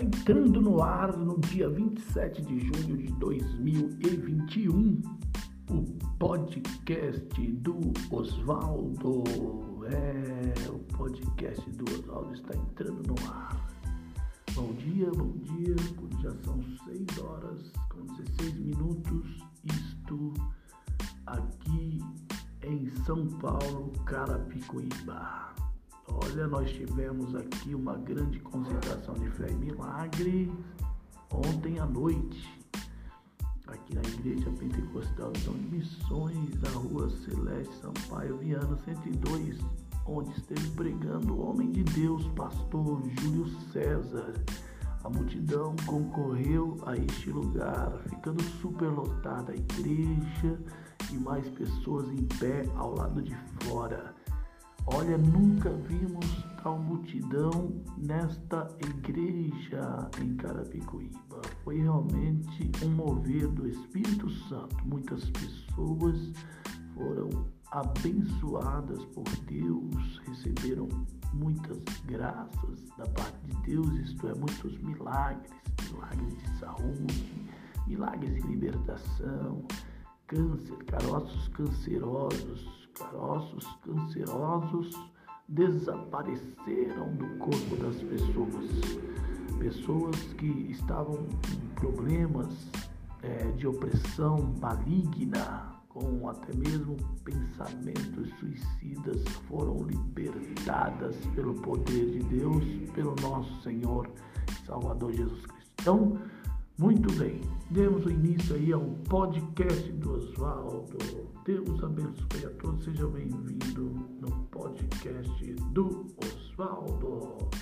entrando no ar no dia 27 de junho de 2021, o podcast do Oswaldo. É, o podcast do Oswaldo está entrando no ar. Bom dia, bom dia, já são 6 horas com 16 minutos, isto aqui em São Paulo, Carapicuíba. Olha, nós tivemos aqui uma grande concentração de fé e milagre ontem à noite, aqui na Igreja Pentecostal de Missões, na Rua Celeste Sampaio Viana 102, onde esteve pregando o homem de Deus, pastor Júlio César. A multidão concorreu a este lugar, ficando superlotada a igreja e mais pessoas em pé ao lado de fora. Olha, nunca vimos tal multidão nesta igreja em Carapicuíba. Foi realmente um mover do Espírito Santo. Muitas pessoas foram abençoadas por Deus, receberam muitas graças da parte de Deus, isto é, muitos milagres, milagres de saúde, milagres de libertação, câncer, caroços cancerosos, caroços cancerosos desapareceram do corpo das pessoas. Pessoas que estavam com problemas é, de opressão maligna, com até mesmo pensamentos suicidas, foram libertadas pelo poder de Deus, pelo nosso Senhor Salvador Jesus Cristo. Então, muito bem, demos início aí ao podcast do Oswaldo. Deus abençoe a todos, seja bem-vindo no podcast do Oswaldo.